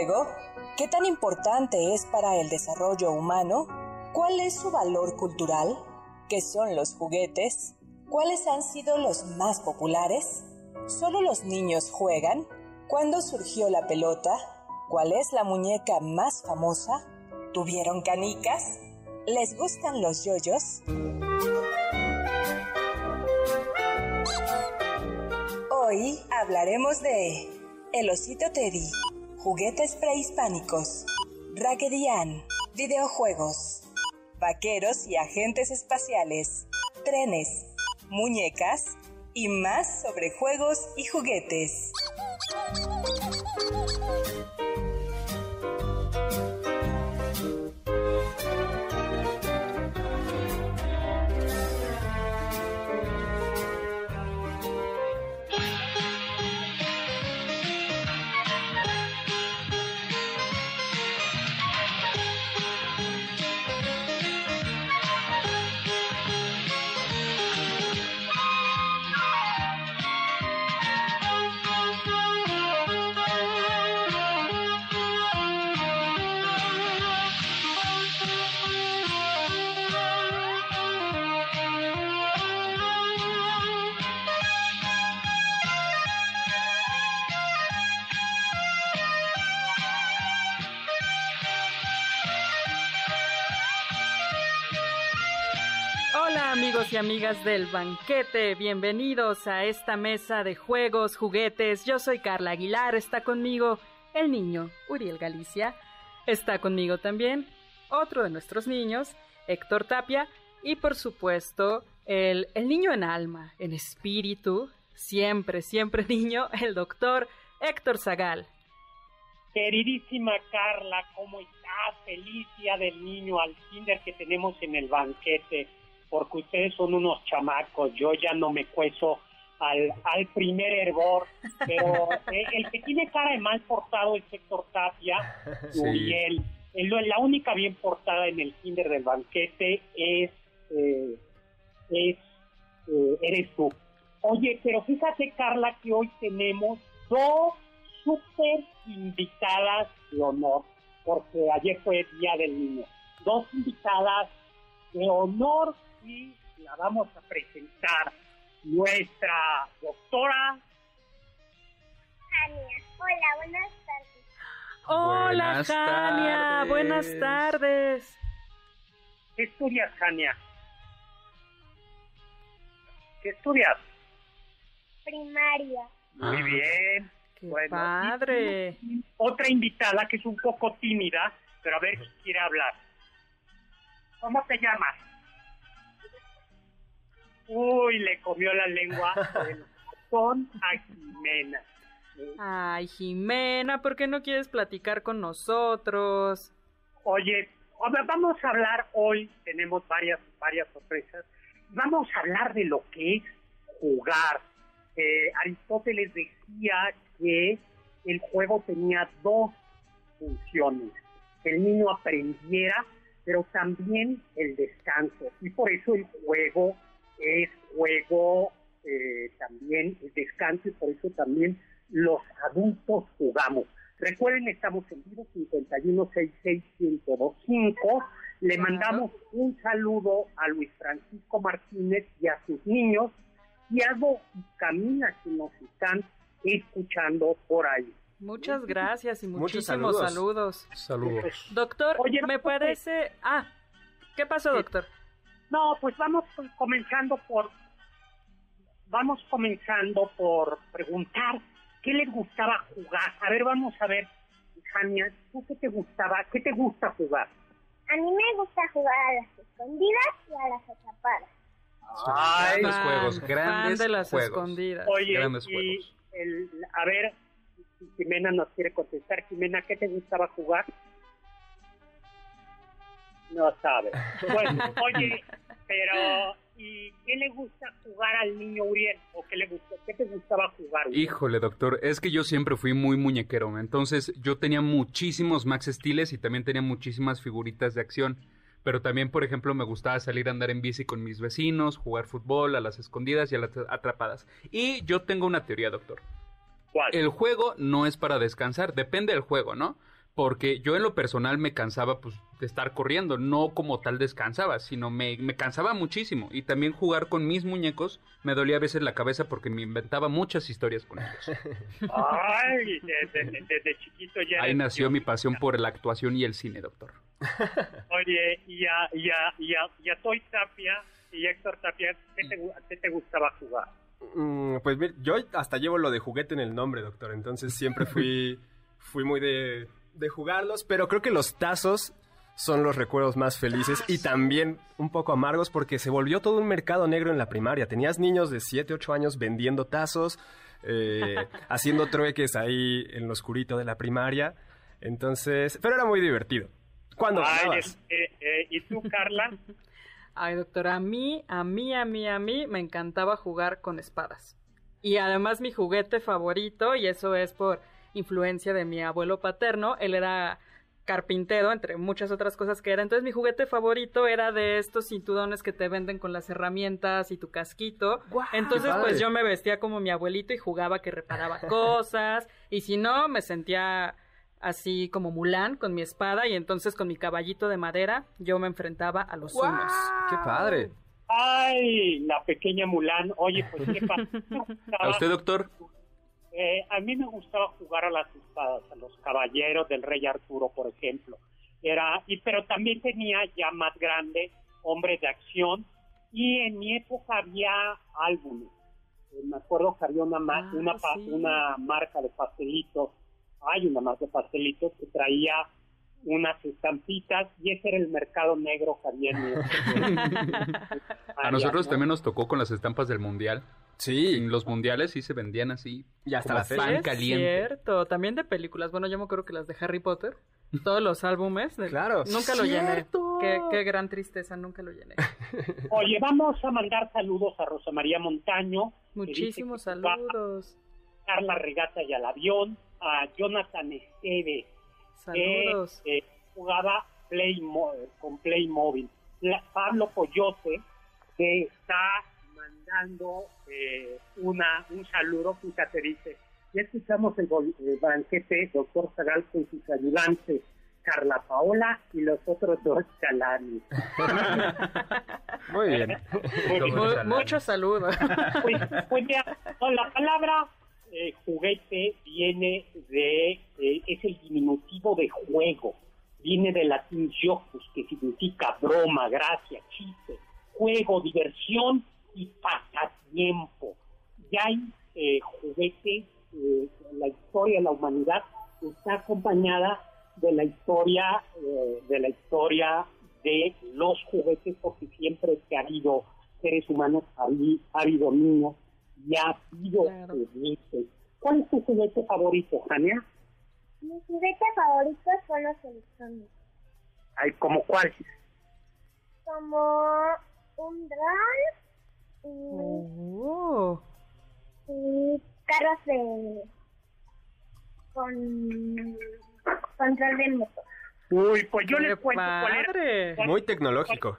juego? ¿Qué tan importante es para el desarrollo humano? ¿Cuál es su valor cultural? ¿Qué son los juguetes? ¿Cuáles han sido los más populares? ¿Solo los niños juegan? ¿Cuándo surgió la pelota? ¿Cuál es la muñeca más famosa? ¿Tuvieron canicas? ¿Les gustan los yoyos? Hoy hablaremos de El osito Teddy, juguetes prehispánicos, Raggedy videojuegos, vaqueros y agentes espaciales, trenes, muñecas. Y más sobre juegos y juguetes. Amigos y amigas del banquete, bienvenidos a esta mesa de juegos, juguetes. Yo soy Carla Aguilar, está conmigo el niño Uriel Galicia, está conmigo también otro de nuestros niños, Héctor Tapia, y por supuesto el, el niño en alma, en espíritu, siempre, siempre niño, el doctor Héctor Zagal. Queridísima Carla, ¿cómo estás? Feliz día del niño al kinder que tenemos en el banquete porque ustedes son unos chamacos, yo ya no me cueso al, al primer hervor, pero el que tiene cara de mal portado es Héctor Tapia, y él, la única bien portada en el kinder del banquete es, eh, es eh, eres tú. Oye, pero fíjate Carla que hoy tenemos dos súper invitadas de honor, porque ayer fue el Día del Niño. Dos invitadas de honor y la vamos a presentar nuestra doctora Jania. Hola, buenas tardes. Hola, Jania. Buenas tardes. ¿Qué estudias, Jania? ¿Qué estudias? Primaria. Muy Ah. bien. Qué Bueno, padre. Otra invitada que es un poco tímida, pero a ver si quiere hablar. ¿Cómo te llamas? Uy, le comió la lengua con a Jimena. Ay, Jimena, ¿por qué no quieres platicar con nosotros? Oye, vamos a hablar hoy, tenemos varias, varias sorpresas. Vamos a hablar de lo que es jugar. Eh, Aristóteles decía que el juego tenía dos funciones. Que el niño aprendiera, pero también el descanso. Y por eso el juego es juego eh, también el descanso y por eso también los adultos jugamos. Recuerden, estamos en vivo 5166125. Le mandamos un saludo a Luis Francisco Martínez y a sus niños Do y Camila que nos están escuchando por ahí. Muchas gracias y muchísimos saludos. saludos. Saludos. Doctor, Oye, me no, parece... Ah, ¿qué pasó, Sí. No, pues vamos comenzando por vamos comenzando por preguntar qué les gustaba jugar. A ver, vamos a ver, Jania, ¿tú qué te gustaba? ¿Qué te gusta jugar? A mí me gusta jugar a las escondidas y a las atrapadas. Ay, grandes Fan, juegos, grandes de las juegos. escondidas. Oye, Grandes y juegos. el, a ver, Jimena nos quiere contestar. Jimena, ¿qué te gustaba jugar? No sabe. Bueno, oye, pero ¿y qué le gusta jugar al niño Uriel? ¿O qué le gusta, qué te gustaba jugar? Uriel? Híjole, doctor, es que yo siempre fui muy muñequero, entonces yo tenía muchísimos Max Steels y también tenía muchísimas figuritas de acción. Pero también, por ejemplo, me gustaba salir a andar en bici con mis vecinos, jugar fútbol a las escondidas y a las atrapadas. Y yo tengo una teoría, doctor. ¿Cuál? El juego no es para descansar, depende del juego, ¿no? Porque yo en lo personal me cansaba pues de estar corriendo, no como tal descansaba, sino me, me cansaba muchísimo. Y también jugar con mis muñecos me dolía a veces la cabeza porque me inventaba muchas historias con ellos. Ay, desde, desde chiquito ya. Ahí nació mi pasión por la actuación y el cine, doctor. Oye, y a, y a, y a, y a Toy Tapia y Héctor Tapia, ¿qué te, qué te gustaba jugar? Mm, pues mire, yo hasta llevo lo de juguete en el nombre, doctor. Entonces siempre fui, fui muy de, de jugarlos. Pero creo que los tazos son los recuerdos más felices y también un poco amargos porque se volvió todo un mercado negro en la primaria. Tenías niños de 7, 8 años vendiendo tazos, eh, haciendo trueques ahí en lo oscurito de la primaria. Entonces, pero era muy divertido. ¿Cuándo Ay, ganabas? eh, eh, ¿Y tú, Carla? Ay, doctora, a mí, a mí, a mí, a mí me encantaba jugar con espadas. Y además mi juguete favorito, y eso es por influencia de mi abuelo paterno, él era carpintero, entre muchas otras cosas que era. Entonces mi juguete favorito era de estos cinturones que te venden con las herramientas y tu casquito. Entonces pues yo me vestía como mi abuelito y jugaba que reparaba cosas. Y si no, me sentía así como Mulan con mi espada y entonces con mi caballito de madera yo me enfrentaba a los humos. ¡Qué padre! Ay, la pequeña Mulan. Oye, pues qué pasa. ¿A usted, doctor? Eh, a mí me gustaba jugar a las espadas, a los caballeros del rey Arturo, por ejemplo. Era, y pero también tenía ya más grande hombres de acción y en mi época había álbumes. Eh, me acuerdo que había una, ma- Ah, una, pa- sí. una marca de pastelitos, hay una marca de pastelitos que traía unas estampitas y ese era el mercado negro que había en mi época. A nosotros ¿no? también nos tocó con las estampas del mundial. Sí, En los mundiales sí se vendían así. y hasta como la fecha. pan es caliente. cierto, también de películas. Bueno, yo me acuerdo que las de Harry Potter, todos los álbumes. de- Claro. Nunca lo llené. Qué, qué gran tristeza, nunca lo llené. Oye, vamos a mandar saludos a Rosa María Montaño. que Muchísimos que saludos. a dar la regata y al avión. A Jonathan Esteves, que Saludos. eh, jugaba Playmo- con Playmobil. La- Pablo Coyote, que está mandando eh, una un saludo, fíjate, dice, ya escuchamos el, banquete, doctor Zagal con sus ayudantes, Carla Paola y los otros dos chalanes. Muy bien. Muchos saludos. Pues, pues ya, no, la palabra eh, juguete viene de, eh, es el diminutivo de juego, viene del latín jocus, que significa broma, gracia, chiste, juego, diversión y pasatiempo. Ya hay eh, juguetes, eh, la historia de la humanidad está acompañada de la historia, eh, de la historia de los juguetes, porque siempre que ha habido seres humanos, ha, habi- ha habido niños y ha habido Claro. juguetes. ¿Cuál es tu juguete favorito, Jania? Mis juguetes favoritos son los electrónicos, Ay, ¿como cuál? como un dron y, Oh, y carros de con control de motor. Uy, pues yo les cuento cuál era, Muy tecnológico.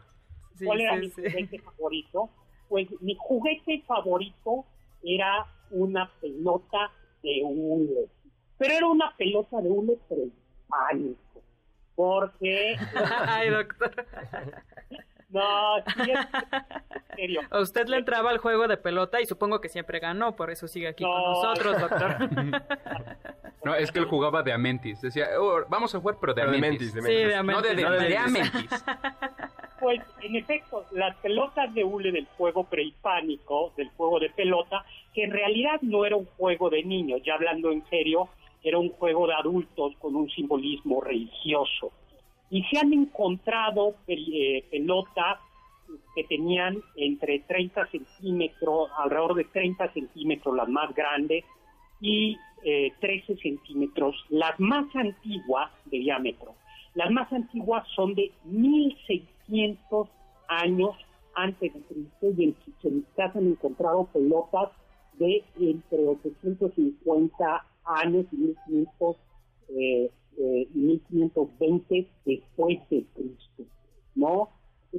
Sí, cuál era sí, mi sí. juguete favorito. Pues mi juguete favorito era una pelota de hule. Pero era una pelota de hule prehispánico. Porque, Ay, doctor. no, sí, es- en serio. A usted le entraba al juego de pelota y supongo que siempre ganó, por eso sigue aquí con No. nosotros, doctor. No, es que él jugaba de Amentis. Decía, "Oh, vamos a jugar, pero de Pero de Amentis. Sí, de Amentis. No de, de, No de de Mentis. Amentis. Pues, en efecto, las pelotas de hule del juego prehispánico, del juego de pelota, que en realidad no era un juego de niños, ya hablando en serio, era un juego de adultos con un simbolismo religioso. Y se han encontrado eh, pelotas que tenían entre 30 centímetros, alrededor de 30 centímetros las más grandes, y 13 centímetros. Las más antiguas de diámetro. Las más antiguas son de 1600 años antes de Cristo y en Chichen se han encontrado pelotas de entre 850 años y 1500, eh, eh, 1520 después de Cristo, ¿no?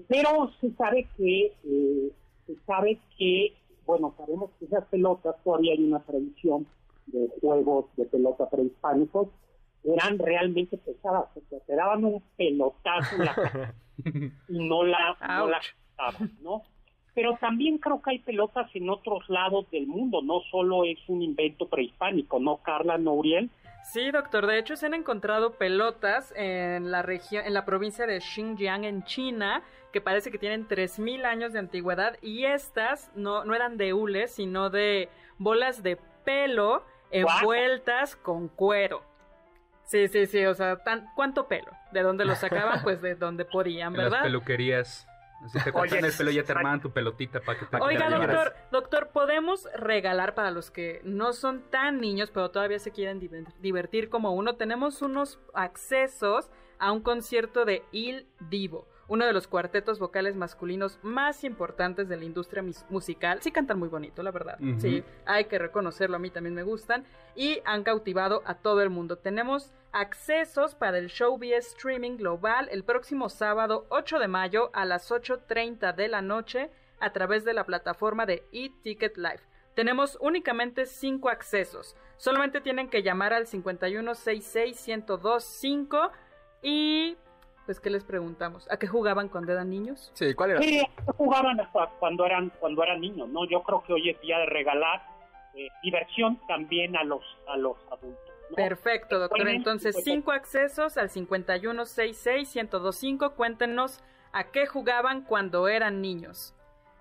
Pero se sabe que, eh, se sabe que, bueno, sabemos que esas pelotas, todavía hay una tradición de juegos de pelota prehispánicos, eran realmente pesadas, o sea, te daban un pelotazo en la y no la, no la ¿no? Pero también creo que hay pelotas en otros lados del mundo, no solo es un invento prehispánico, ¿no, Carla, no, Uriel? Sí, doctor. De hecho, se han encontrado pelotas en la región, en la provincia de Xinjiang, en China, que parece que tienen 3.000 años de antigüedad y estas no, no eran de hule, sino de bolas de pelo envueltas con cuero. Sí, sí, sí, o sea, ¿cuánto pelo? ¿De dónde lo sacaban? Pues de donde podían, ¿verdad? las peluquerías. Así te cortan el pelo ya te armaban tu pelotita para que te Oiga, doctor, doctor, podemos regalar para los que no son tan niños, pero todavía se quieren divertir como uno. Tenemos unos accesos a un concierto de Il Divo uno de los cuartetos vocales masculinos más importantes de la industria musical. Sí cantan muy bonito, la verdad. Sí, hay que reconocerlo, a mí también me gustan. Y han cautivado a todo el mundo. Tenemos accesos para el show vía streaming global el próximo sábado 8 de mayo a las 8.30 de la noche a través de la plataforma de eTicket Live. Tenemos únicamente cinco accesos. Solamente tienen que llamar al 5166-1025 y pues qué les preguntamos, ¿a qué jugaban cuando eran niños? Sí, ¿cuál era? Sí, jugaban cuando eran cuando eran niños, ¿no? Yo creo que hoy es día de regalar eh, diversión también a los a los adultos. Perfecto, doctor. Entonces, cinco accesos al 5166-1025. Cuéntenos a qué jugaban cuando eran niños.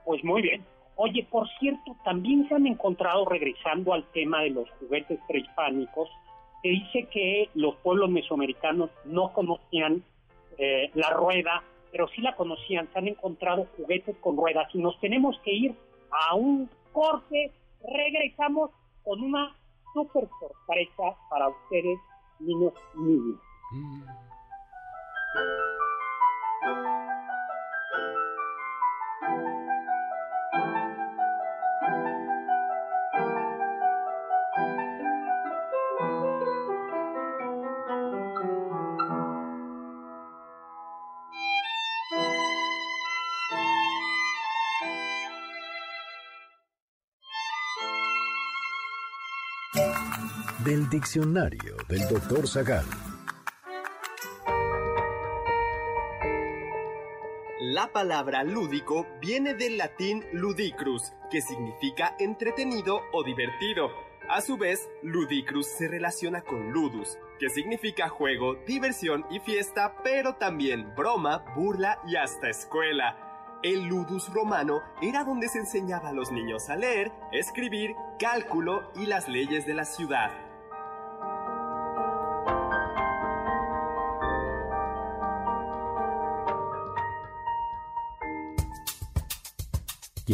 Pues muy bien. Oye, por cierto, también se han encontrado, regresando al tema de los juguetes prehispánicos, se dice que los pueblos mesoamericanos no conocían eh, la rueda, pero sí la conocían, se han encontrado juguetes con ruedas y nos tenemos que ir a un corte. Regresamos con una super sorpresa para ustedes, niños y niñas. Mm. Del diccionario del doctor Zagal. La palabra lúdico viene del latín ludicrus, que significa entretenido o divertido. A su vez, ludicrus se relaciona con ludus, que significa juego, diversión y fiesta, pero también broma, burla y hasta escuela. El ludus romano era donde se enseñaba a los niños a leer, escribir, cálculo y las leyes de la ciudad.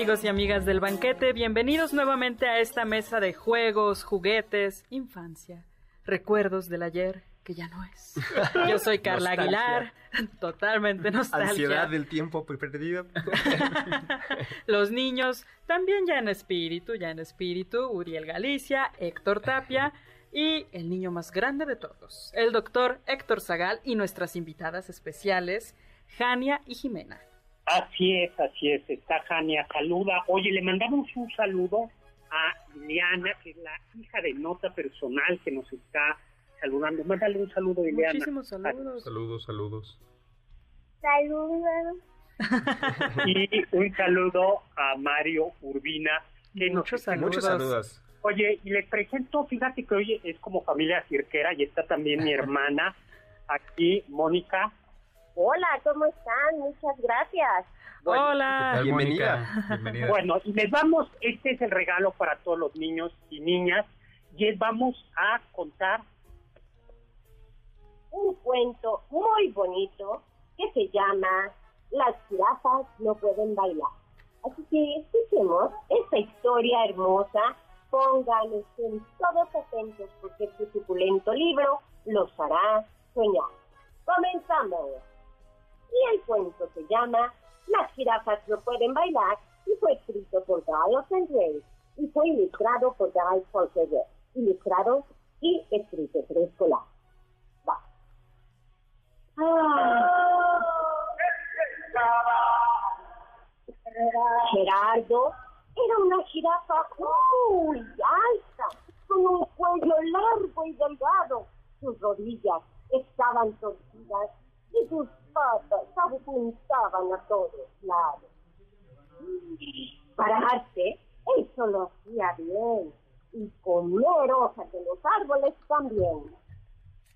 Y amigas del banquete, bienvenidos nuevamente a esta mesa de juegos, juguetes, infancia, recuerdos del ayer que ya no es. Yo soy Carla Aguilar, totalmente nostalgia. Ansiedad del tiempo perdido. Los niños también ya en espíritu, ya en espíritu, Uriel Galicia, Héctor Tapia y el niño más grande de todos, el doctor Héctor Zagal y nuestras invitadas especiales, Jania y Jimena. Así es, así es, está Jania, saluda. Oye, le mandamos un saludo a Ileana, que es la hija de nota personal que nos está saludando. Mándale un saludo, Ileana. Muchísimos saludos. Saludos, saludos. Saludos. Y un saludo a Mario Urbina. Que nos Muchos está- saludos. Muchos saludos. Oye, y les presento, fíjate que hoy es como familia cirquera y está también mi hermana aquí, Mónica. Hola, ¿cómo están? Muchas gracias. Bueno, Hola. tal, bienvenida. Bueno, les vamos, este es el regalo para todos los niños y niñas, y les vamos a contar Un cuento muy bonito que se llama Las jirafas no pueden bailar. Así que escuchemos esta historia hermosa. Pongan, estén todos atentos porque este suculento libro los hará soñar. Comenzamos. Y el cuento se llama Las jirafas no pueden bailar y fue escrito por Giles Andrés y fue ilustrado por Guy Folker. Ilustrado y escrito preescolar. Va. Gerardo era una jirafa muy alta, con un cuello largo y delgado. Sus rodillas estaban torcidas y sus patas apuntaban a todos lados. Pararse, eso lo hacía bien, y comer hojas de los árboles también.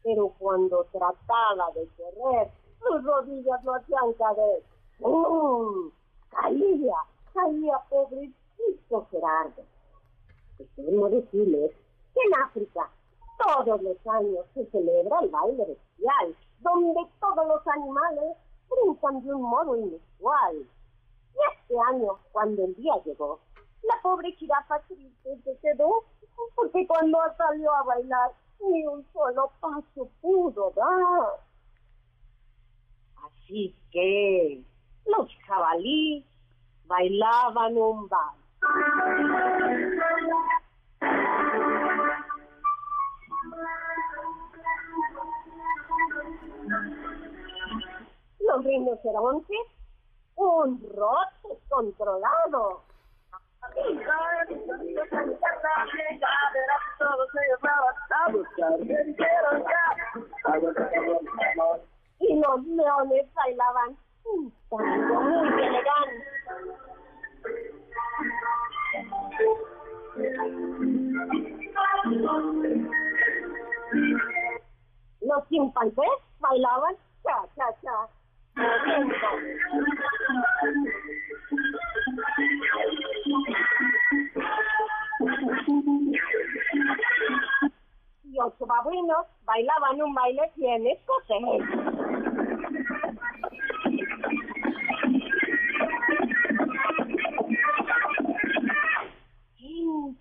Pero cuando trataba de correr, sus rodillas lo hacían caer. ¡Bum! Caía, caía pobrecito Gerardo. Debemos decirles que en África todos los años se celebra el baile bestial, donde todos los animales brincan de un modo inusual. Y este año, cuando el día llegó, la pobre jirafa triste se quedó, porque cuando salió a bailar, ni un solo paso pudo dar. Así que los jabalíes bailaban un vals. Los rinocerontes, un roce controlado. Y los leones bailaban un tango muy elegante. Los chimpancés bailaban cha cha cha. Y ocho babuinos bailaban un baile bien escocés.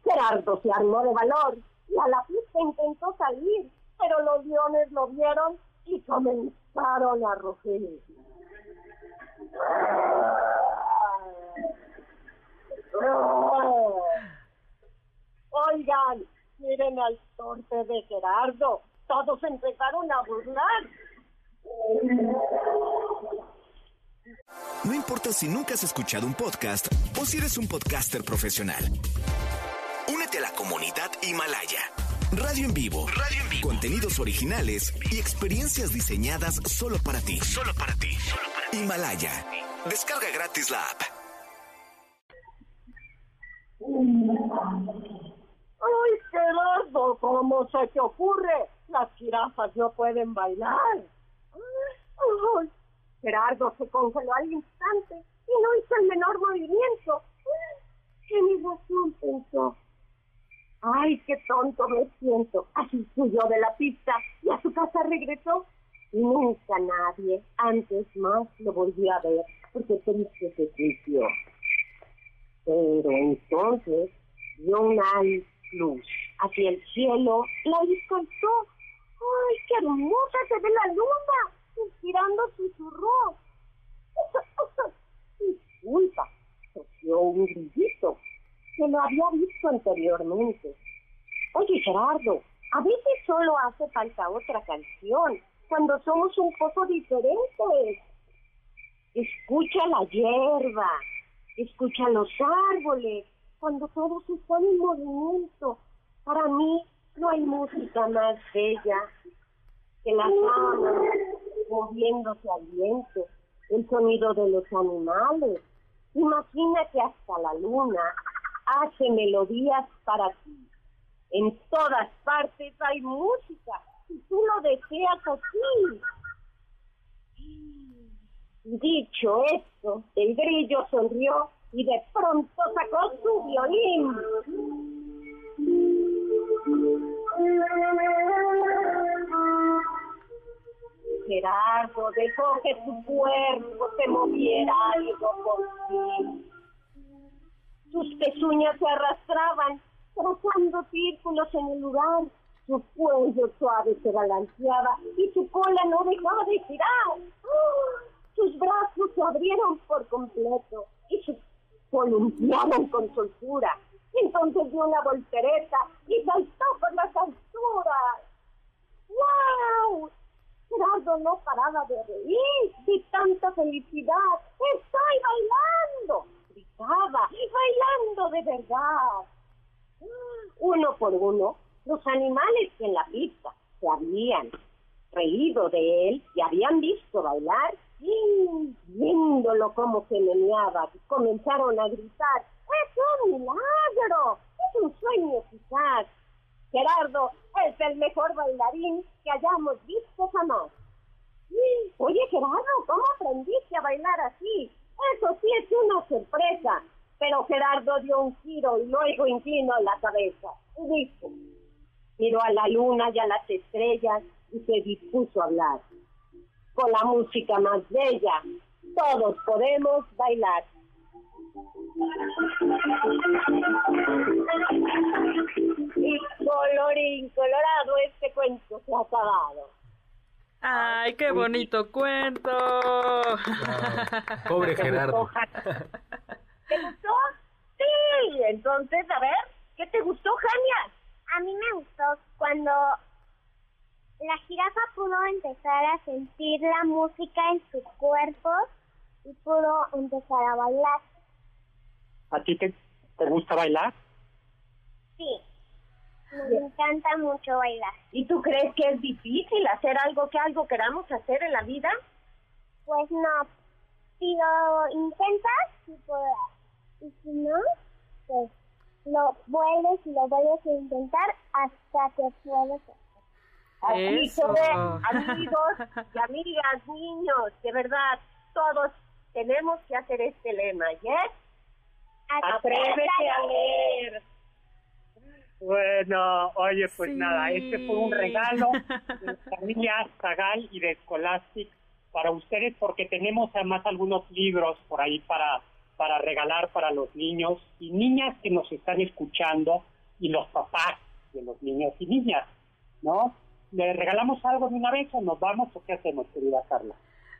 Gerardo se armó de valor y a la pista intentó salir, pero los leones lo vieron y comenzaron a rugir. Oigan, miren al torpe de Gerardo. Todos empezaron a burlar. No importa si nunca has escuchado un podcast o si eres un podcaster profesional. Únete a la comunidad Himalaya. Radio en vivo. Radio en vivo. Contenidos originales y experiencias diseñadas solo para ti. Solo para ti. Himalaya. Descarga gratis la app. ¡Ay, Gerardo! ¿Cómo se te ocurre? Las jirafas no pueden bailar. Ay, Gerardo se congeló al instante y no hizo el menor movimiento. Tienes razón, pensó. Ay, qué tonto me siento. Así huyó de la pista y a su casa regresó. Nunca nadie antes más lo volvió a ver porque triste se sintió. Pero entonces vio una luz hacia el cielo, la descansó. ¡Ay, qué hermosa se ve la luna! Inspirando susurró. Disculpa, tosió un grillito que lo había visto anteriormente. Oye, Gerardo, a veces solo hace falta otra canción cuando somos un poco diferentes. Escucha la hierba, escucha los árboles, cuando todos están en movimiento. Para mí no hay música más bella que las alas moviéndose al viento, el sonido de los animales. Imagina que hasta la luna hace melodías para ti. En todas partes hay música deseas así. Dicho esto, el grillo sonrió y de pronto sacó su violín. Gerardo dejó que su cuerpo se moviera algo por ti. Sus pezuñas se arrastraban, trazando círculos en el lugar. Su cuello suave se balanceaba y su cola no dejaba de girar. Sus brazos se abrieron por completo y se columpiaron con soltura. Entonces dio una voltereta y saltó por las alturas. ¡Wow! Gerardo no paraba de reír de tanta felicidad. ¡Estoy bailando! Gritaba, bailando de verdad. Uno por uno, los animales en la pista se habían reído de él y habían visto bailar, y viéndolo como se meneaba, comenzaron a gritar, ¡es un milagro! ¡Es un sueño quizás! Gerardo es el mejor bailarín que hayamos visto jamás. Oye, Gerardo, ¿cómo aprendiste a bailar así? Eso sí es una sorpresa. Pero Gerardo dio un giro y luego inclinó la cabeza y dijo, miró a la luna y a las estrellas y se dispuso a hablar. Con la música más bella, todos podemos bailar. Y colorín colorado, este cuento se ha acabado. ¡Ay, qué bonito cuento! Pobre Gerardo. ¿Te gustó? Sí, entonces, a ver, ¿qué te gustó, Jania? A mí me gustó cuando la jirafa pudo empezar a sentir la música en su cuerpo y pudo empezar a bailar. ¿A ti te, te gusta bailar? Sí, me encanta mucho bailar. ¿Y tú crees que es difícil hacer algo que algo queramos hacer en la vida? Pues no, si lo intentas, sí podrás. Y si no, pues lo vuelves y lo vuelves a intentar hasta que puedas hacer. Así Eso. que, amigos y amigas, niños, de verdad, todos tenemos que hacer este lema, ¿yes? Atrévete a leer. Bueno, oye, pues Sí. nada, este fue un regalo de familia Zagal y de Scholastic para ustedes porque tenemos además algunos libros por ahí para, para regalar para los niños y niñas que nos están escuchando y los papás de los niños y niñas, ¿no? ¿Le regalamos algo de una vez o nos vamos o qué hacemos, querida Carla?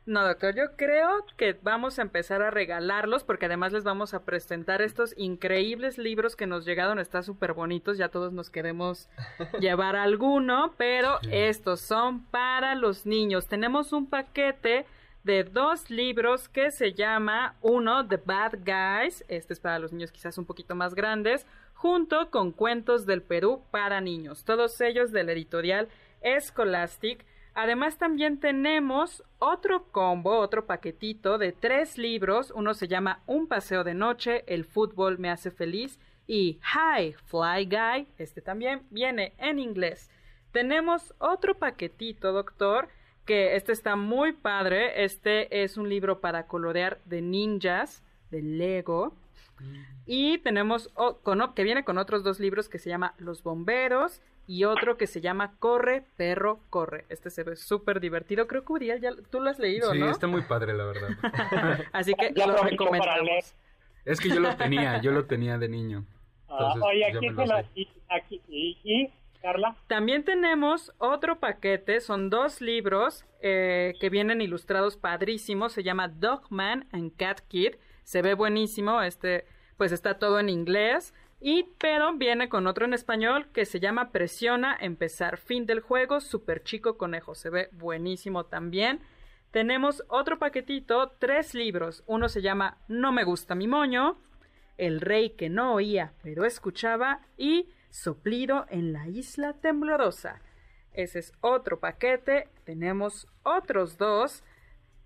No, doctor, yo creo que vamos a empezar a regalarlos porque además les vamos a presentar estos increíbles libros que nos llegaron, están súper bonitos, ya todos nos queremos llevar alguno, pero estos son para los niños. Tenemos un paquete de dos libros que se llama uno The Bad Guys, este es para los niños quizás un poquito más grandes, junto con Cuentos del Perú para niños, todos ellos de la editorial Scholastic. Además también tenemos otro combo, otro paquetito de tres libros. Uno se llama Un paseo de noche, El fútbol me hace feliz y Hi, Fly Guy. Este también viene en inglés. Tenemos otro paquetito, doctor, que este está muy padre. Este es un libro para colorear de ninjas, de Lego. Y tenemos con que viene con otros dos libros que se llama Los Bomberos y otro que se llama Corre, Perro, Corre. Este se ve súper divertido. Creo que Uriel, ya tú lo has leído, Sí, ¿no? está muy padre, la verdad. Así que Ya lo recomendamos. Es que yo lo tenía, yo lo tenía de niño. Ah, Entonces, oye, aquí me se lo lo sé. y, aquí, y, y También tenemos otro paquete, son dos libros eh, que vienen ilustrados padrísimos, se llama Dogman and Cat Kid, se ve buenísimo, este pues está todo en inglés. Y pero viene con otro en español que se llama Presiona, empezar, fin del juego, super chico conejo, se ve buenísimo también. Tenemos otro paquetito, tres libros. Uno se llama No me gusta mi moño, El rey que no oía pero escuchaba y Soplido en la isla temblorosa. Ese es otro paquete. Tenemos otros dos,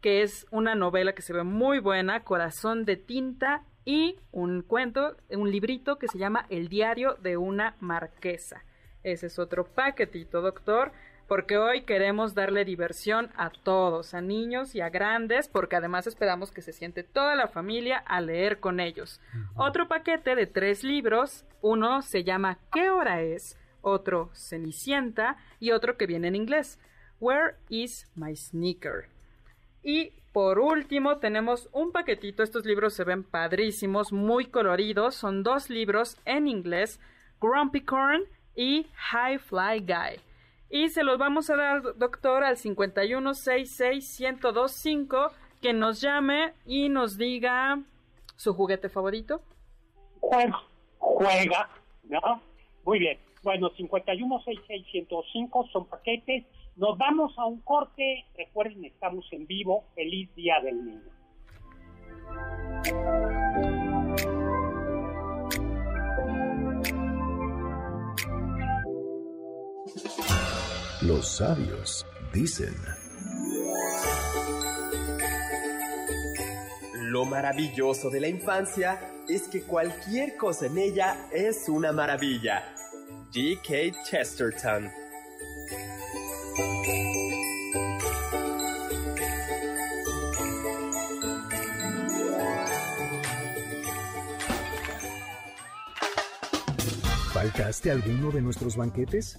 que es una novela que se ve muy buena, Corazón de tinta y un cuento, un librito que se llama El diario de una marquesa. Ese es otro paquetito, doctor, porque hoy queremos darle diversión a todos, a niños y a grandes, porque además esperamos que se siente toda la familia a leer con ellos. Otro paquete de tres libros, uno se llama ¿Qué hora es? Otro Cenicienta y otro que viene en inglés, Where is my sneaker? Y por último tenemos un paquetito, estos libros se ven padrísimos, muy coloridos, son dos libros en inglés, Grumpy Corn y High Fly Guy. Y se los vamos a dar, doctor, al 5166125, que nos llame y nos diga su juguete favorito. Juega, juega, ¿no? Muy bien. Bueno, 5166105 son paquetes. Nos vamos a un corte. Recuerden, estamos en vivo. Feliz Día del Niño. Los sabios dicen. Lo maravilloso de la infancia es que cualquier cosa en ella es una maravilla. G.K. Chesterton ¿Faltaste alguno de nuestros banquetes?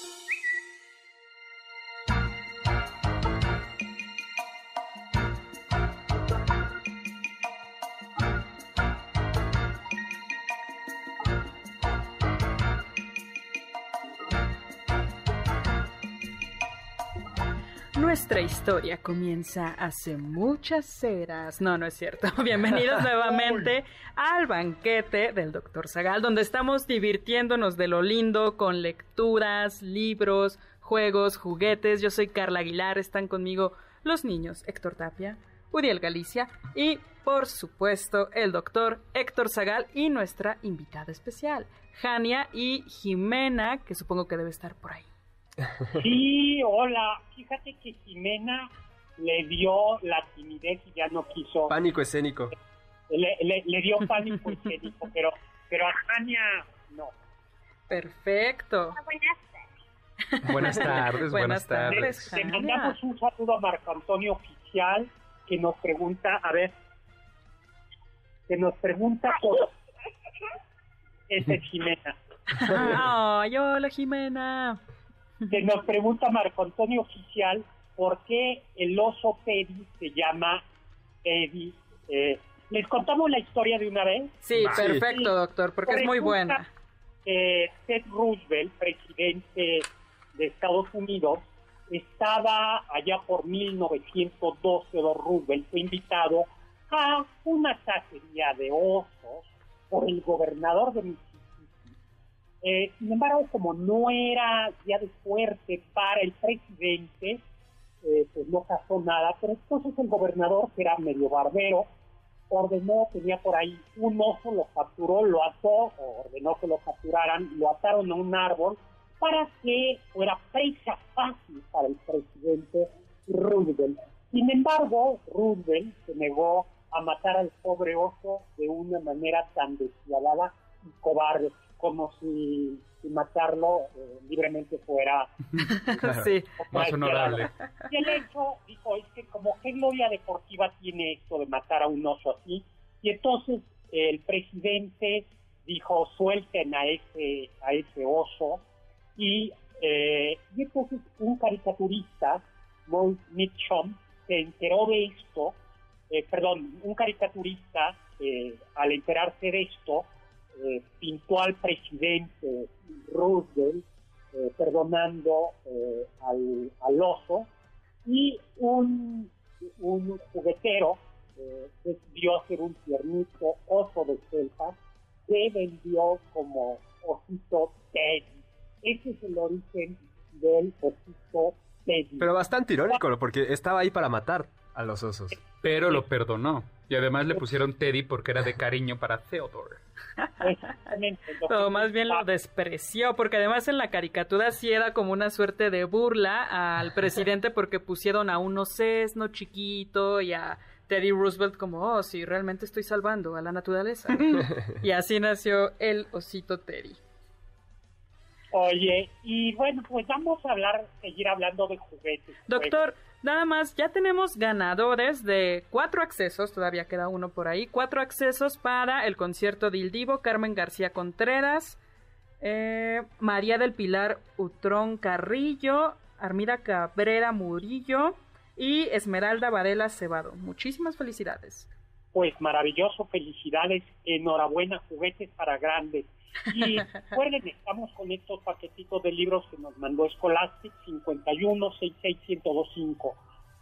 Historia comienza hace muchas eras. No, no es cierto. Bienvenidos nuevamente al banquete del Dr. Zagal, donde estamos divirtiéndonos de lo lindo con lecturas, libros, juegos, juguetes. Yo soy Carla Aguilar, están conmigo los niños Héctor Tapia, Uriel Galicia y, por supuesto, el doctor Héctor Zagal y nuestra invitada especial, Jania y Jimena, que supongo que debe estar por ahí. Sí, hola. Fíjate que Jimena le dio la timidez y ya no quiso. Pánico escénico. Le, le- le dio pánico escénico, pero, pero a Jania no. Perfecto. Buenas tardes, buenas tardes. Le mandamos un saludo a Marco Antonio Oficial que nos pregunta, a ver, que nos pregunta por... Esa es Jimena. Ay, hola Jimena. Que nos pregunta Marco Antonio Oficial por qué el oso Teddy se llama Teddy. Eh, ¿Les contamos la historia de una vez? Sí, perfecto, doctor, porque es muy buena. que Ted Roosevelt, presidente de Estados Unidos, estaba allá por 1912, Don Roosevelt fue invitado a una cacería de osos por el gobernador de Mississippi. Eh, sin embargo, como no era día de suerte para el presidente, eh, pues no pasó nada. Pero entonces el gobernador, que era medio barbero, ordenó, tenía por ahí un oso, lo capturó, lo ató, ordenó que lo capturaran, lo ataron a un árbol para que fuera presa fácil para el presidente Roosevelt. Sin embargo, Roosevelt se negó a matar al pobre oso de una manera tan despiadada y cobarde, como si, si matarlo eh, libremente fuera Sí. Más honorable. y el hecho, dijo, es que como qué gloria deportiva tiene esto de matar a un oso así. Y entonces el presidente dijo suelten a ese, a ese oso y, eh, y entonces un caricaturista, Moe Mitchum, se enteró de esto, eh, perdón, un caricaturista eh, al enterarse de esto eh, pintó al presidente Roosevelt eh, perdonando eh, al, al oso y un, un juguetero eh, decidió hacer un tiernito oso de felpa que vendió como osito Teddy. Ese es el origen del osito Teddy. Pero bastante irónico, porque estaba ahí para matar a los osos. Pero lo perdonó. Y además le pusieron Teddy porque era de cariño para Theodore. Pero más bien lo despreció, porque además en la caricatura sí era como una suerte de burla al presidente porque pusieron a un osesno chiquito y a Teddy Roosevelt como, oh, sí, realmente estoy salvando a la naturaleza. y así nació el osito Teddy. Oye, y bueno, pues vamos a hablar, seguir hablando de juguetes. Doctor, nada más, ya tenemos ganadores de cuatro accesos, todavía queda uno por ahí, cuatro accesos para el concierto de Il Divo, Carmen García Contreras, eh, María del Pilar Utrón Carrillo, Armida Cabrera Murillo y Esmeralda Varela Cebado. Muchísimas felicidades. Pues maravilloso, felicidades, enhorabuena, juguetes para grandes. Y recuerden, estamos con estos paquetitos de libros que nos mandó Scholastic 5166125.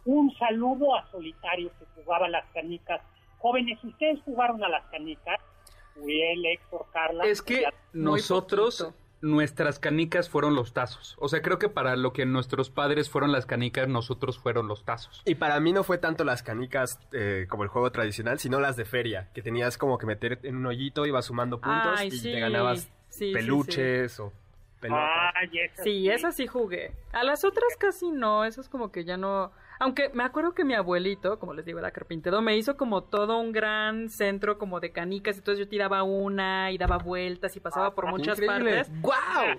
Un saludo a Solitario que jugaba las canicas. Jóvenes, ¿ustedes jugaron a las canicas? Uriel, Héctor, Carla. Es que nosotros, poquito. Nuestras canicas fueron los tazos. O sea, creo que para lo que nuestros padres fueron las canicas, nosotros fueron los tazos. Y para mí no fue tanto las canicas eh, como el juego tradicional, sino las de feria, que tenías como que meter en un hoyito, ibas sumando puntos Ay, y sí. te ganabas Sí, sí, peluches o pelotas. Ay, esas Sí, esas sí jugué. A las otras casi no, esas como que ya no... Aunque me acuerdo que mi abuelito, como les digo, era carpintero, me hizo como todo un gran centro como de canicas, entonces yo tiraba una y daba vueltas y pasaba por ¡Qué muchas increíble! partes. ¡Guau!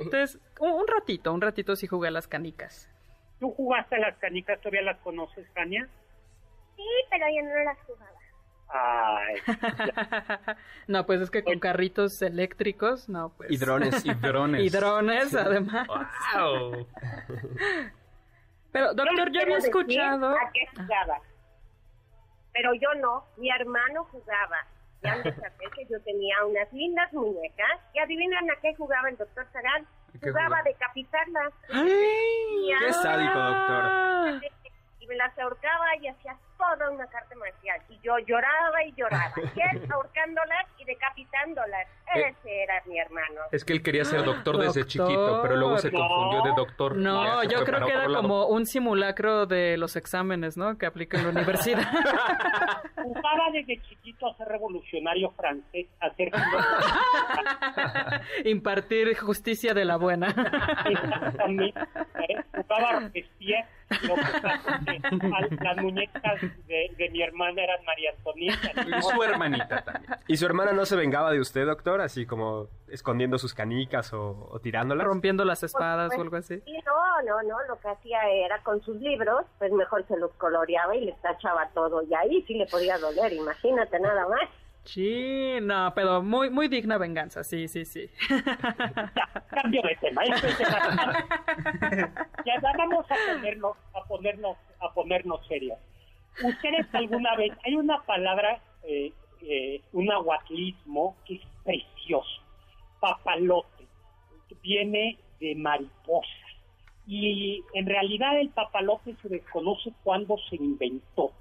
Entonces, un, un ratito, un ratito sí jugué a las canicas. ¿Tú jugaste a las canicas? ¿Todavía las conoces, Tania? Sí, pero yo no las jugaba. Ay, no, pues es que con carritos eléctricos, no, pues. Y drones. Y drones. Y drones, además. ¡Wow! Pero, doctor, yo había escuchado... ¿A qué jugaba? Pero yo no, mi hermano jugaba. Ya me saber que yo tenía unas lindas muñecas. Y adivinan a qué jugaba el doctor Sagan. qué Jugaba a decapitarlas. ¡Ay! ¡Qué sádico, doctor! Y me las ahorcaba y hacía toda una carta marcial. Y yo lloraba y lloraba. Y él ahorcándolas y decapitándolas. Eh. Ese era mi hermano. Es que él quería ser doctor desde Doctor. chiquito, pero luego se No. confundió de doctor. No, yo creo que era lado. como un simulacro de los exámenes, ¿no? Que aplica en la universidad. jugaba desde chiquito a ser revolucionario francés, a ser Impartir justicia de la buena. Exactamente. ¿eh? Jugaba a las muñecas de, de mi hermana eran María Antonieta. Y su hermanita también. ¿Y su hermana no se vengaba de usted, doctor? Así como escondiendo sus canicas o, o tirándolas. Rompiendo las espadas o algo así. Y no, no, no, lo que hacía era con sus libros, pues mejor se los coloreaba y les tachaba todo. Y ahí sí le podía doler, imagínate nada más. Sí, no, pero muy, muy digna venganza, sí, sí, sí. Cambio de tema. Esto es tema. Ya ya vamos a ponernos, a ponernos, a ponernos serios. Ustedes alguna vez, hay una palabra, eh, eh, un aguatlismo que es precioso. Papalote. Viene de mariposa. Y en realidad el papalote se desconoce cuándo se inventó.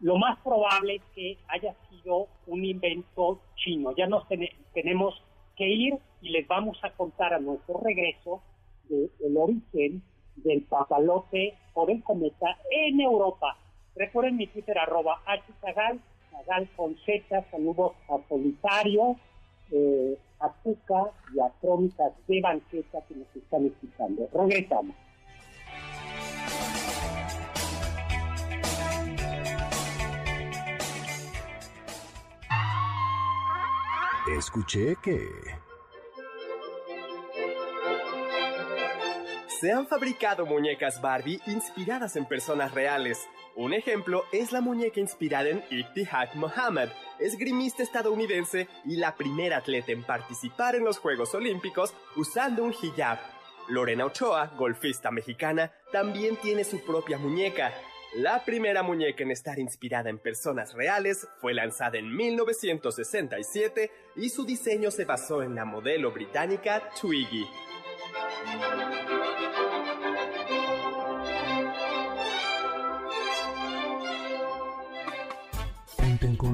Lo más probable es que haya sido un invento chino. Ya nos tene- tenemos que ir y les vamos a contar a nuestro regreso de- el origen del papalote o del cometa en Europa. Recuerden mi Twitter arroba hzagal, zagal con Z, saludos a Solitario, eh, a Tuca y a Crónicas de Banqueta que nos están escuchando. Regresamos. Escuché que... Se han fabricado muñecas Barbie inspiradas en personas reales. Un ejemplo es la muñeca inspirada en Ittihad Mohammed, esgrimista estadounidense y la primera atleta en participar en los Juegos Olímpicos usando un hijab. Lorena Ochoa, golfista mexicana, también tiene su propia muñeca. La primera muñeca en estar inspirada en personas reales fue lanzada en 1967 y su diseño se basó en la modelo británica Twiggy.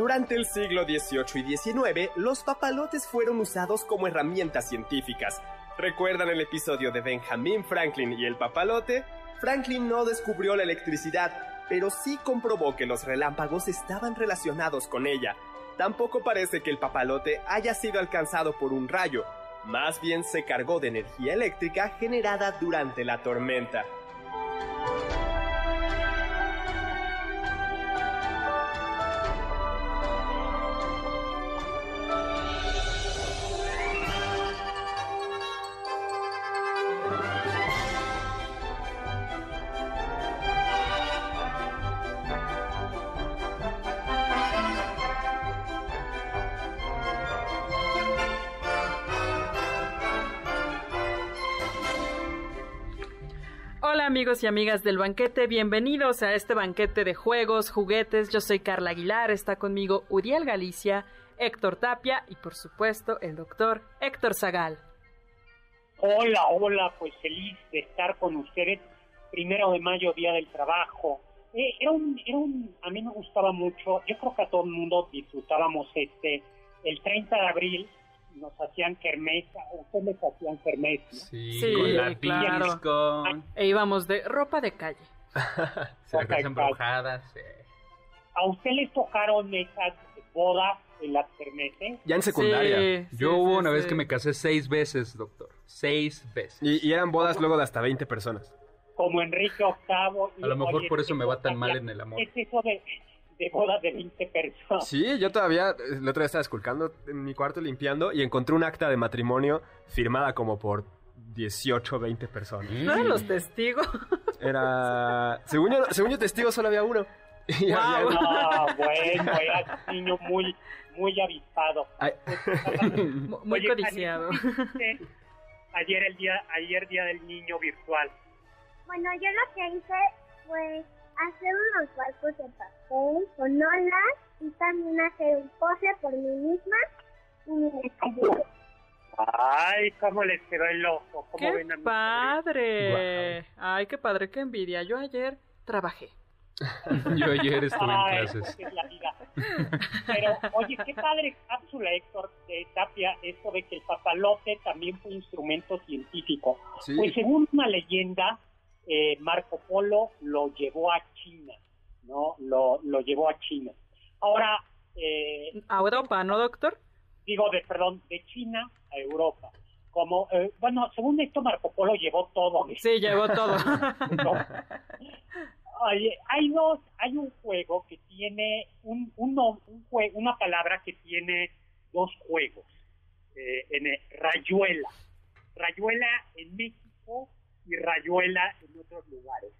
Durante el siglo XVIII y XIX, los papalotes fueron usados como herramientas científicas. ¿Recuerdan el episodio de Benjamin Franklin y el papalote? Franklin no descubrió la electricidad, pero sí comprobó que los relámpagos estaban relacionados con ella. Tampoco parece que el papalote haya sido alcanzado por un rayo, más bien se cargó de energía eléctrica generada durante la tormenta. Amigos y amigas del banquete, bienvenidos a este banquete de juegos, juguetes. Yo soy Carla Aguilar, está conmigo Uriel Galicia, Héctor Tapia y por supuesto el doctor Héctor Zagal. Hola, hola, pues feliz de estar con ustedes. Primero de mayo, Día del Trabajo. Eh, era un, era un, a mí me gustaba mucho, yo creo que a todo el mundo disfrutábamos este, el 30 de abril, nos hacían kermés, ustedes hacían kermés, ¿no? Sí, Sí, con la claro. disco. E íbamos de ropa de calle. De embrujadas. sí. ¿A usted les tocaron esas bodas en las kermeses? Ya en secundaria. Sí, Yo sí, hubo sí, una vez que me casé seis veces, doctor. Seis veces. Y, y eran bodas luego de hasta 20 personas. Como Enrique VIII. y, A lo mejor por eso me va ¿qué tan mal en el amor. ¿Qué es eso de, de bodas de 20 personas? Sí, yo todavía, el otro día estaba esculcando en mi cuarto limpiando y encontré un acta de matrimonio firmada como por 18, 20 personas. ¿No eran los testigos? Era... Según yo, según yo testigo solo había uno. Y Wow. había- Ah, bueno, eras un niño muy, muy avispado. Muy Oye, codiciado. Ani, ¿qué hiciste Ayer el día, ayer día del niño virtual. Bueno, yo lo que hice fue hacer unos barcos de papel con olas y también hacer un pose por mí misma y mi despedida. Ay, cómo les quedó el ojo. ¿Cómo ¡Qué ven a mi padre! Ay, qué padre, qué envidia. Yo ayer trabajé. Yo ayer estuve en clases. así es la vida. Pero, oye, qué padre cápsula, Héctor de Tapia, esto de que el papalote también fue instrumento científico. sí. Pues según una leyenda, eh, Marco Polo lo llevó a China, ¿no? Lo, lo llevó a China. Ahora, eh, A Europa, ¿no, doctor? digo, de perdón, de China a Europa. Como, eh, bueno, según esto, Marco Polo llevó todo. Sí, llevó todo. No. Oye, hay dos, hay un juego que tiene un, un, nom- un jue- una palabra que tiene dos juegos. Eh, en el- rayuela. Rayuela en México y rayuela en otros lugares.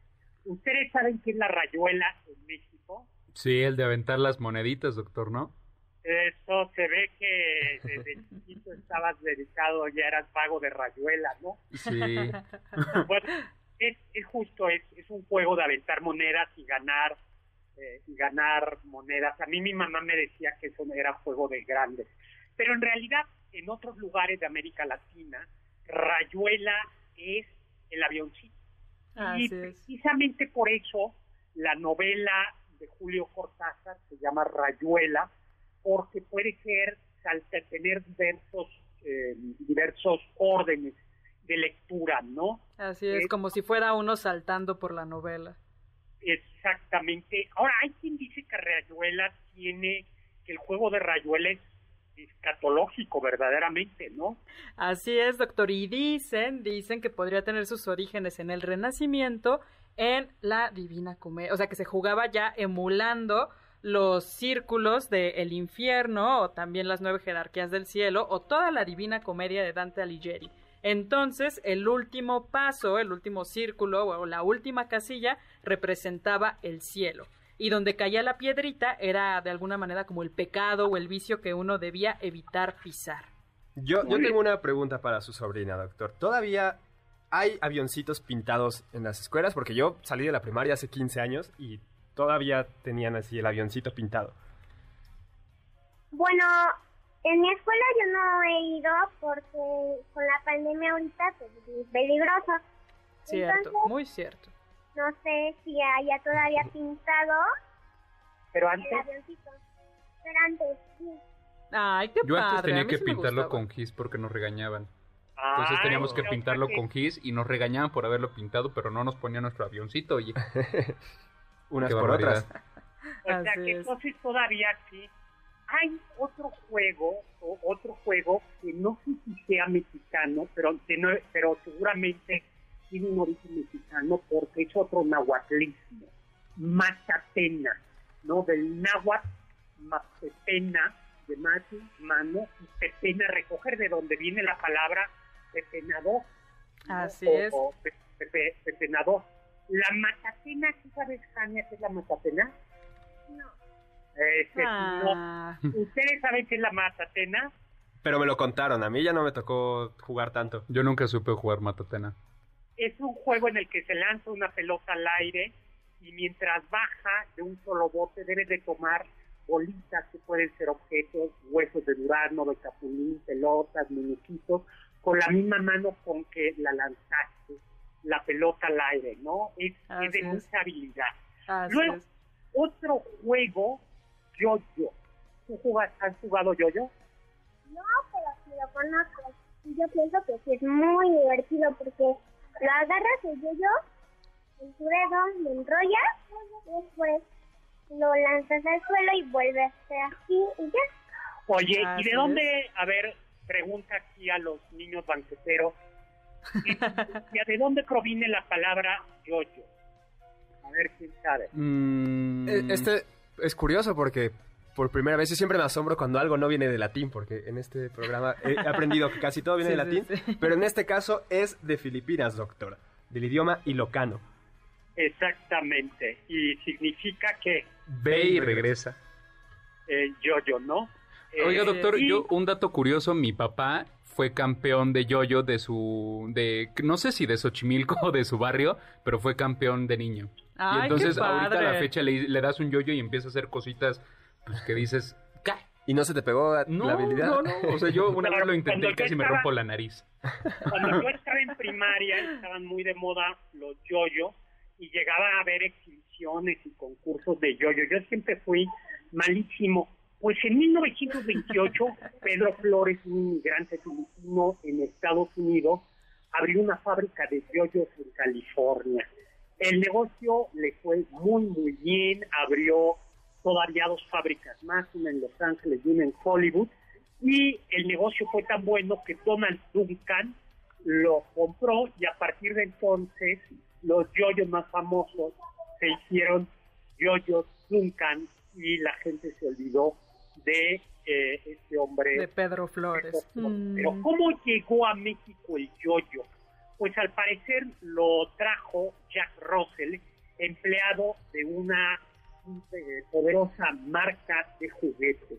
¿Ustedes saben qué es la rayuela en México? Sí, el de aventar las moneditas, doctor, ¿no? Eso se ve que desde chiquito estabas dedicado, ya eras pago de rayuela, ¿no? Sí. Bueno, es, es justo, es, es un juego de aventar monedas y ganar eh, y ganar monedas. A mí mi mamá me decía que eso era juego de grandes. Pero en realidad, en otros lugares de América Latina, rayuela es el avioncito. Así y es. precisamente por eso la novela de Julio Cortázar se llama Rayuela, porque puede ser salta- tener diversos eh, diversos órdenes de lectura, ¿no? Así es, Eh, como si fuera uno saltando por la novela. Exactamente. Ahora, hay quien dice que Rayuela tiene, que el juego de Rayuela es escatológico verdaderamente, ¿no? Así es, doctor. Y dicen, dicen que podría tener sus orígenes en el Renacimiento, en la Divina Comedia. O sea, que se jugaba ya emulando los círculos del infierno o también las nueve jerarquías del cielo o toda la Divina Comedia de Dante Alighieri. Entonces, el último paso, el último círculo o la última casilla representaba el cielo y donde caía la piedrita era de alguna manera como el pecado o el vicio que uno debía evitar pisar. Yo, yo tengo una pregunta para su sobrina, doctor. ¿Todavía hay avioncitos pintados en las escuelas? Porque yo salí de la primaria hace 15 años y todavía tenían así el avioncito pintado. Bueno, en mi escuela yo no he ido porque con la pandemia ahorita pues, es peligroso. Cierto, muy cierto. No sé si haya todavía pintado Pero antes, el avioncito. Pero antes, sí. Ay, qué Yo antes padre, tenía que sí pintarlo con gis porque nos regañaban. Entonces Ay, teníamos que pintarlo que- con gis y nos regañaban por haberlo pintado, pero no nos ponía nuestro avioncito, oye. Unas Qué por barbaridad. otras. O sea Así que es. entonces todavía sí. Hay otro juego, o otro juego que no sé si sea mexicano, pero, que no- pero seguramente tiene un origen mexicano es otro nahuatlismo. Macatena, ¿no? Del náhuatl, mapepena, de mati, mano, y pepena, recoger de donde viene la palabra pepenador. ¿no? Así O- es. o pe- pepe- pepenador. La matatena, ¿tú sabes, Jania, qué es la matatena? No. Este, Ah, no. ¿Ustedes saben qué es la matatena? Pero me lo contaron, a mí ya no me tocó jugar tanto. Yo nunca supe jugar matatena. Es un juego en el que se lanza una pelota al aire y mientras baja de un solo bote debe de tomar bolitas que pueden ser objetos, huesos de durazno, de capulín, pelotas, muñequitos, con la misma mano con que la lanzaste, la pelota al aire, ¿no? Es, de mucha habilidad. así Luego, es. otro juego, yo-yo. ¿Tú jugas, has jugado yo-yo? No, pero sí lo conozco. Y yo pienso que sí es muy divertido porque lo agarras el yoyo, en tu dedo, lo enrollas, después lo lanzas al suelo y vuelve a ser así y ya. Oye, ¿y de es. dónde, a ver, pregunta aquí a los niños banqueteros, ¿y ¿de dónde proviene la palabra yo-yo? A ver, ¿quién sabe? Mm, Eh, Este es curioso porque por primera vez yo siempre me asombro cuando algo no viene de latín, porque en este programa he aprendido que casi todo viene Sí, de latín, sí. pero en este caso es de Filipinas, doctor, del idioma ilocano. Exactamente. Y significa que Ve y regresa. eh, yo-yo, ¿no? Eh, Oiga, doctor, y- yo un dato curioso, mi papá fue campeón de yoyo de su de no sé si de Xochimilco o de su barrio, pero fue campeón de niño. Ay, y entonces qué ahorita a la fecha le, le das un yoyo y empieza a hacer cositas pues que dices, "Cae". ¿Y no se te pegó No, la habilidad? no, no, o sea, yo una vez lo intenté y casi yo me estaba- rompo la nariz. Cuando yo estaba en primaria estaban muy de moda los yoyos y llegaba a haber exhibiciones y concursos de yoyo. Yo siempre fui malísimo. Pues en 1928 Pedro Flores, un inmigrante filipino en Estados Unidos, abrió una fábrica de yoyos en California. El negocio le fue muy, muy bien. Abrió todavía dos fábricas más, una en Los Ángeles y una en Hollywood. Y el negocio fue tan bueno que Donald Duncan lo compró y a partir de entonces los yoyos más famosos se hicieron yoyos Duncan y la gente se olvidó de eh, este hombre. De Pedro Flores. Mm. Pero ¿cómo llegó a México el yoyo? Pues al parecer lo trajo Jack Russell, empleado de una poderosa marca de juguetes,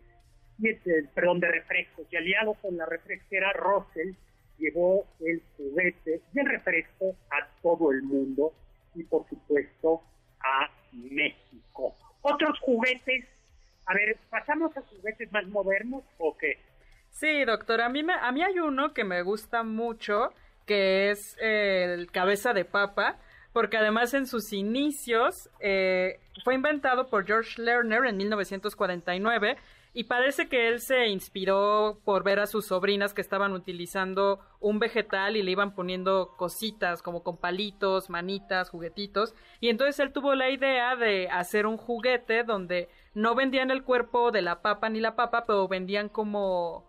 este, perdón, de refrescos. Y aliado con la refresquera, Russell llevó el juguete y el refresco a todo el mundo y por supuesto a México. Otros juguetes, a ver, ¿pasamos a juguetes más modernos o qué? Sí, doctor, a mí, me, a mí hay uno que me gusta mucho, que es eh, el cabeza de papa, porque además en sus inicios eh, fue inventado por George Lerner en 1949 y parece que él se inspiró por ver a sus sobrinas que estaban utilizando un vegetal y le iban poniendo cositas como con palitos, manitas, juguetitos. Y entonces él tuvo la idea de hacer un juguete donde no vendían el cuerpo de la papa ni la papa, pero vendían como,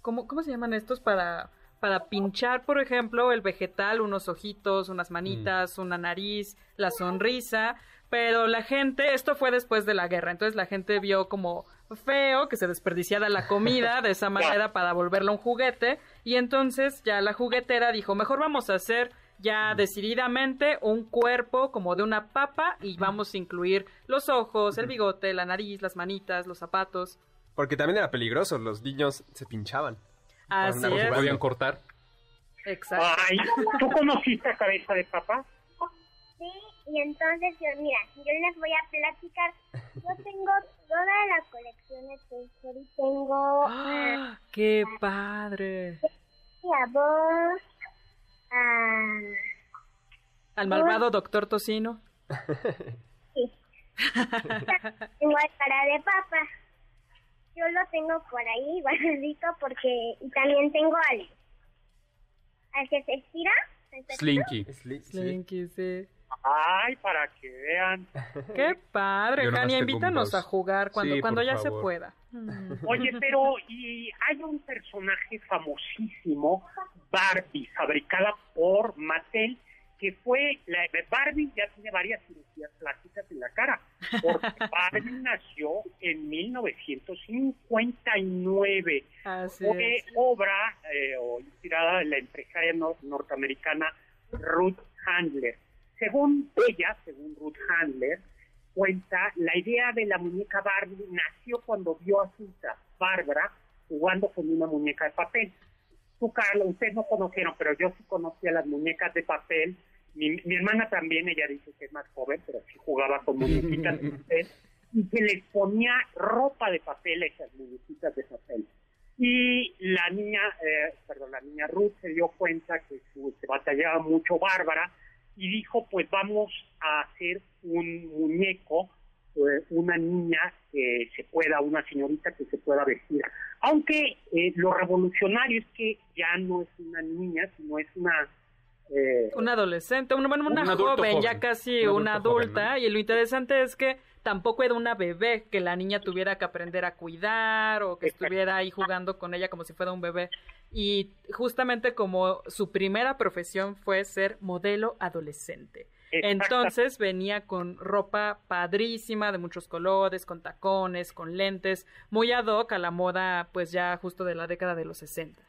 como ¿cómo se llaman estos para para pinchar, por ejemplo, el vegetal, unos ojitos, unas manitas, una nariz, la sonrisa, pero la gente, esto fue después de la guerra, entonces la gente vio como feo que se desperdiciara la comida de esa manera para volverlo un juguete y entonces ya la juguetera dijo, mejor vamos a hacer ya decididamente un cuerpo como de una papa y vamos a incluir los ojos, el bigote, la nariz, las manitas, los zapatos. Porque también era peligroso, los niños se pinchaban. Así ¿O se es. podían cortar? Exacto. Ay, ¿tú conociste a Cabeza de Papa? Sí, y entonces yo, mira, yo les voy a platicar. Yo tengo toda la colección de Toy Story. Tengo a, ¡Ah! ¡Qué padre! a vos, a... Al malvado doctor Tocino. Sí. tengo a cara de papa. Yo lo tengo por ahí guardadito porque... Y también tengo al... Al que se estira. ¿al que se estira? Slinky. Slinky, sí. Ay, para que vean. ¡Qué padre! Jania, invítanos a jugar cuando, Sí, cuando ya se pueda. Oye, pero y hay un personaje famosísimo, Barbie, fabricada por Mattel, que fue, la Barbie ya tiene varias cirugías plásticas en la cara, porque Barbie nació en 1959. Así Fue es. obra eh, o inspirada en la empresaria nor- norteamericana Ruth Handler. Según ella, según Ruth Handler, cuenta, la idea de la muñeca Barbie nació cuando vio a su hija, Bárbara, jugando con una muñeca de papel. Tú, Carlos, ustedes no conocieron, pero yo sí conocía las muñecas de papel. Mi, mi hermana también, ella dice que es más joven, pero sí jugaba con muñequitas de papel. Y se les ponía ropa de papel a esas muñequitas de papel. Y la niña, eh, perdón, la niña Ruth se dio cuenta que su, se batallaba mucho Bárbara y dijo, pues vamos a hacer un muñeco, eh, una niña que se pueda, una señorita que se pueda vestir. Aunque eh, lo revolucionario es que ya no es una niña, sino es una... eh, Una adolescente, una, bueno, una Un joven, ya casi Un una joven, adulta. ¿no? Y lo interesante es que tampoco era una bebé que la niña tuviera que aprender a cuidar o que estuviera ahí jugando con ella como si fuera un bebé. Y justamente como su primera profesión fue ser modelo adolescente. Entonces venía con ropa padrísima de muchos colores, con tacones, con lentes, muy ad hoc a la moda pues ya justo de la década de los 60.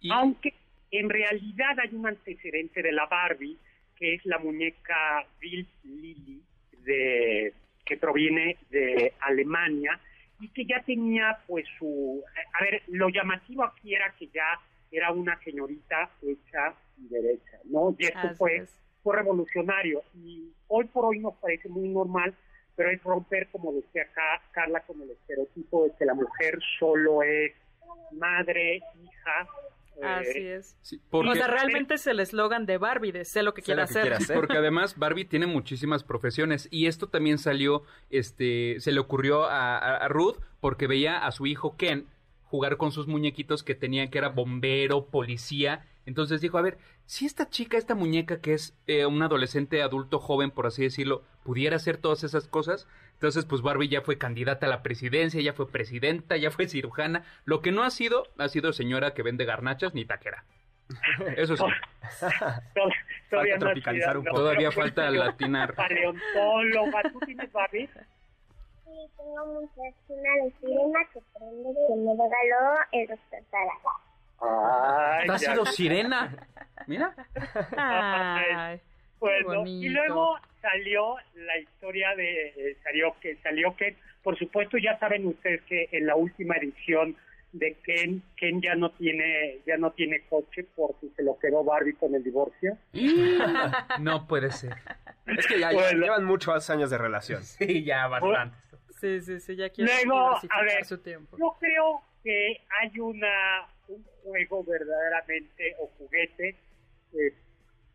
Y- Aunque en realidad hay un antecedente de la Barbie, que es la muñeca Bill Lilly, de, que proviene de Alemania, y que ya tenía pues su... A ver, lo llamativo aquí era que ya era una señorita hecha y derecha, ¿no? Y esto Así fue, es. fue revolucionario. Y hoy por hoy nos parece muy normal, pero es romper, como decía acá Carla, con el estereotipo de que la mujer solo es madre, hija. Eh, Así es. Sí, porque- O sea, realmente es el eslogan de Barbie, de sé lo que Sé quiera lo que hacer. quiera hacer. Porque además Barbie tiene muchísimas profesiones y esto también salió, este, se le ocurrió a, a- a Ruth porque veía a su hijo Ken jugar con sus muñequitos que tenía que era bombero, policía. Entonces dijo, a ver, si esta chica, esta muñeca que es eh, un adolescente adulto joven, por así decirlo, pudiera hacer todas esas cosas, entonces pues Barbie ya fue candidata a la presidencia, ya fue presidenta, ya fue cirujana. Lo que no ha sido, ha sido señora que vende garnachas ni taquera. Eso sí. to- todavía no ha tropicalizar sido- un no, poco. Todavía falta latinar. Paleontóloga, ¿tú tienes Barbie? Sí, tengo muchas. Una de sirena que prende que me regaló el doctor Tara. Ay, ¿Has ya. sido sirena? Mira. Ay, Bueno, y luego salió la historia de eh, salió que salió que por supuesto ya saben ustedes que en la última edición de Ken Ken ya no tiene ya no tiene coche porque se lo quedó Barbie con el divorcio. No puede ser. Es que ya, Bueno. llevan muchos años de relación. Sí, ya bastante. Sí, sí, sí, ya quiere Luego, a ver, su tiempo. Yo creo que hay una un juego verdaderamente o juguete, eh,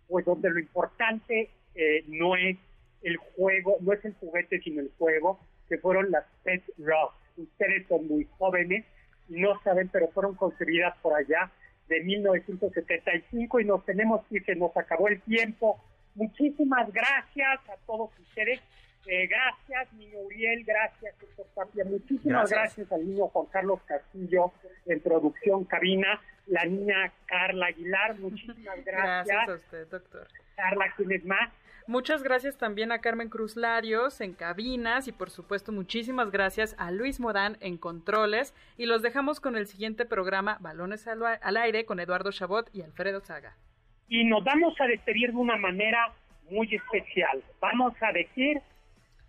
pues donde lo importante eh, no es el juego, no es el juguete, sino el juego, que fueron las Pet Rocks. Ustedes son muy jóvenes, no saben, pero fueron concebidas por allá de 1975 y nos tenemos que ir, se nos acabó el tiempo. Muchísimas gracias a todos ustedes Eh, gracias, niño Uriel, gracias, Tapia. Muchísimas gracias. al niño Juan Carlos Castillo en producción cabina, la niña Carla Aguilar, muchísimas gracias. Gracias a usted, doctor. Carla, ¿quién es más? Muchas gracias también a Carmen Cruz Larios en cabinas y por supuesto muchísimas gracias a Luis Modán en controles y los dejamos con el siguiente programa Balones al, al aire con Eduardo Chabot y Alfredo Saga. Y nos vamos a despedir de una manera muy especial. Vamos a decir